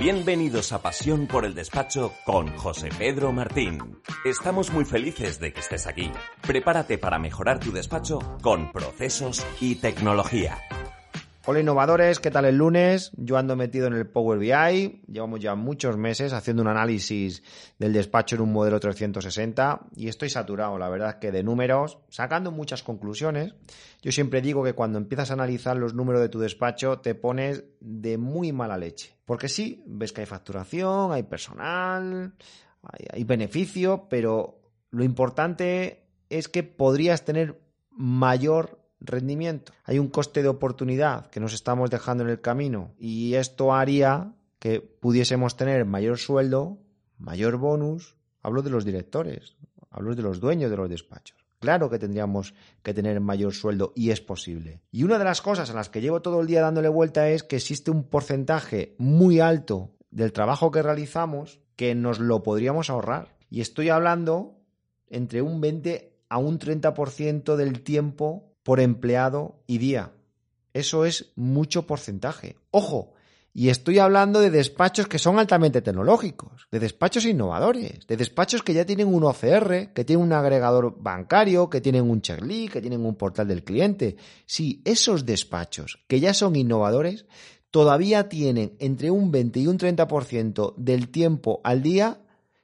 Bienvenidos a Pasión por el Despacho con José Pedro Martín. Estamos muy felices de que estés aquí. Prepárate para mejorar tu despacho con procesos y tecnología. Hola innovadores, ¿qué tal el lunes? Yo ando metido en el Power BI, llevamos ya muchos meses haciendo un análisis del despacho en un modelo 360 y estoy saturado, la verdad que de números, sacando muchas conclusiones. Yo siempre digo que cuando empiezas a analizar los números de tu despacho te pones de muy mala leche, porque sí, ves que hay facturación, hay personal, hay, hay beneficio, pero lo importante es que podrías tener mayor rendimiento. Hay un coste de oportunidad que nos estamos dejando en el camino y esto haría que pudiésemos tener mayor sueldo, mayor bonus. Hablo de los directores, hablo de los dueños de los despachos. Claro que tendríamos que tener mayor sueldo y es posible. Y una de las cosas a las que llevo todo el día dándole vuelta es que existe un porcentaje muy alto del trabajo que realizamos que nos lo podríamos ahorrar. Y estoy hablando entre un 20 a un 30% del tiempo por empleado y día. Eso es mucho porcentaje. Ojo, y estoy hablando de despachos que son altamente tecnológicos, de despachos innovadores, de despachos que ya tienen un OCR, que tienen un agregador bancario, que tienen un checklist, que tienen un portal del cliente. Sí, esos despachos que ya son innovadores todavía tienen entre un 20 y un 30% del tiempo al día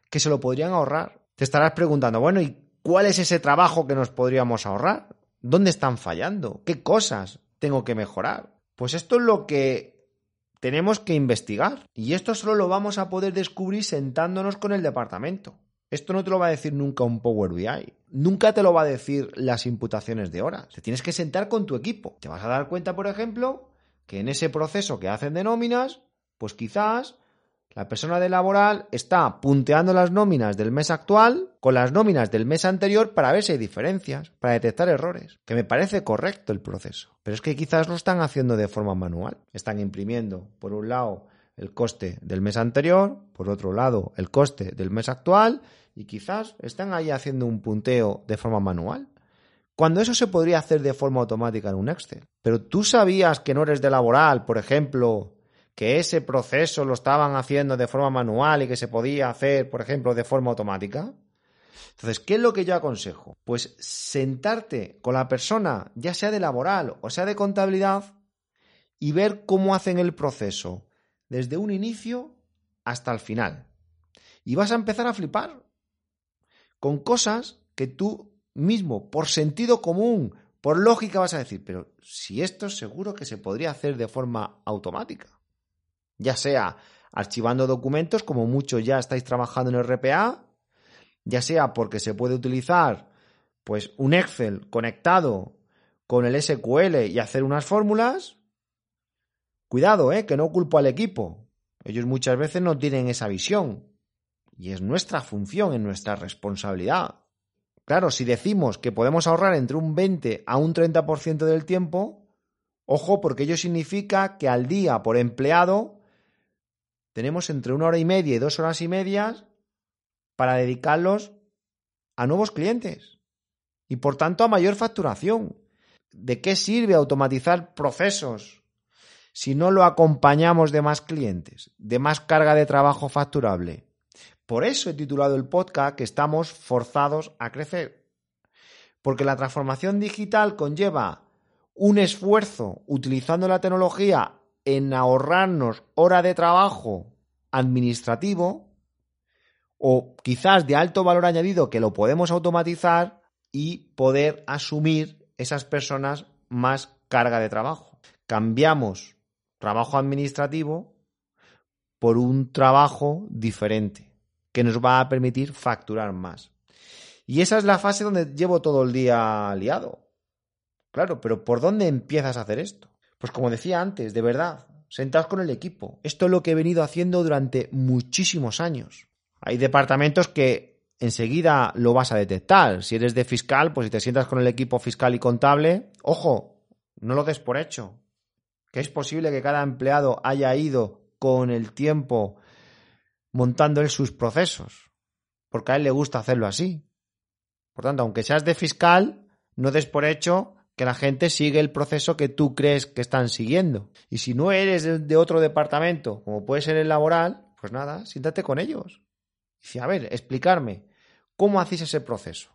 que se lo podrían ahorrar. Te estarás preguntando, bueno, ¿y cuál es ese trabajo que nos podríamos ahorrar? ¿Dónde están fallando? ¿Qué cosas tengo que mejorar? Pues esto es lo que tenemos que investigar. Y esto solo lo vamos a poder descubrir sentándonos con el departamento. Esto no te lo va a decir nunca un Power BI. Nunca te lo va a decir las imputaciones de horas. Te tienes que sentar con tu equipo. Te vas a dar cuenta, por ejemplo, que en ese proceso que hacen de nóminas, pues quizás la persona de laboral está punteando las nóminas del mes actual con las nóminas del mes anterior para ver si hay diferencias, para detectar errores. Que me parece correcto el proceso. Pero es que quizás lo están haciendo de forma manual. Están imprimiendo, por un lado, el coste del mes anterior, por otro lado, el coste del mes actual, y quizás están ahí haciendo un punteo de forma manual. Cuando eso se podría hacer de forma automática en un Excel. Pero tú sabías que no eres de laboral, por ejemplo, que ese proceso lo estaban haciendo de forma manual y que se podía hacer, por ejemplo, de forma automática? Entonces, ¿qué es lo que yo aconsejo? Pues sentarte con la persona, ya sea de laboral o sea de contabilidad, y ver cómo hacen el proceso desde un inicio hasta el final. Y vas a empezar a flipar con cosas que tú mismo, por sentido común, por lógica, vas a decir, pero si esto seguro que se podría hacer de forma automática ya sea archivando documentos, como muchos ya estáis trabajando en RPA, ya sea porque se puede utilizar pues un Excel conectado con el SQL y hacer unas fórmulas. Cuidado, ¿eh? que no culpo al equipo. Ellos muchas veces no tienen esa visión. Y es nuestra función, es nuestra responsabilidad. Claro, si decimos que podemos ahorrar entre un 20 a un 30% del tiempo, ojo, porque ello significa que al día por empleado tenemos entre una hora y media y dos horas y medias para dedicarlos a nuevos clientes y por tanto a mayor facturación. ¿De qué sirve automatizar procesos si no lo acompañamos de más clientes, de más carga de trabajo facturable? Por eso he titulado el podcast que estamos forzados a crecer. Porque la transformación digital conlleva un esfuerzo utilizando la tecnología en ahorrarnos hora de trabajo administrativo o quizás de alto valor añadido que lo podemos automatizar y poder asumir esas personas más carga de trabajo. Cambiamos trabajo administrativo por un trabajo diferente que nos va a permitir facturar más. Y esa es la fase donde llevo todo el día liado. Claro, pero ¿por dónde empiezas a hacer esto? Pues como decía antes, de verdad, sentados con el equipo. Esto es lo que he venido haciendo durante muchísimos años. Hay departamentos que enseguida lo vas a detectar. Si eres de fiscal, pues si te sientas con el equipo fiscal y contable, ojo, no lo des por hecho. Que es posible que cada empleado haya ido con el tiempo montando él sus procesos, porque a él le gusta hacerlo así. Por tanto, aunque seas de fiscal, no des por hecho que la gente sigue el proceso que tú crees que están siguiendo. Y si no eres de otro departamento, como puede ser el laboral, pues nada, siéntate con ellos. Dice, a ver, explicarme, ¿cómo hacéis ese proceso?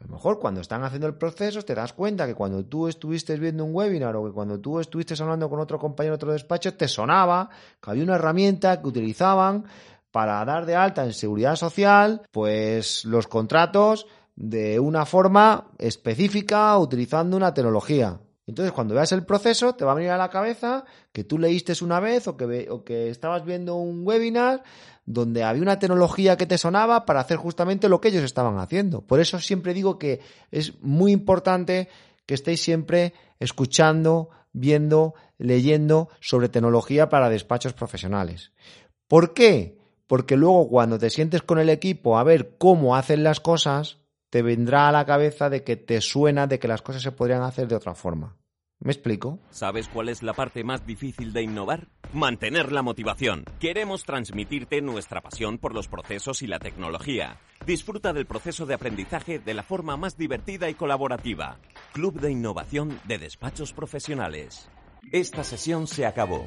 A lo mejor cuando están haciendo el proceso te das cuenta que cuando tú estuviste viendo un webinar o que cuando tú estuviste hablando con otro compañero de otro despacho te sonaba que había una herramienta que utilizaban para dar de alta en seguridad social pues los contratos de una forma específica utilizando una tecnología. Entonces, cuando veas el proceso, te va a venir a la cabeza que tú leíste una vez o que, o que estabas viendo un webinar donde había una tecnología que te sonaba para hacer justamente lo que ellos estaban haciendo. Por eso siempre digo que es muy importante que estéis siempre escuchando, viendo, leyendo sobre tecnología para despachos profesionales. ¿Por qué? Porque luego cuando te sientes con el equipo a ver cómo hacen las cosas, te vendrá a la cabeza de que te suena de que las cosas se podrían hacer de otra forma. ¿Me explico? ¿Sabes cuál es la parte más difícil de innovar? Mantener la motivación. Queremos transmitirte nuestra pasión por los procesos y la tecnología. Disfruta del proceso de aprendizaje de la forma más divertida y colaborativa. Club de Innovación de Despachos Profesionales. Esta sesión se acabó.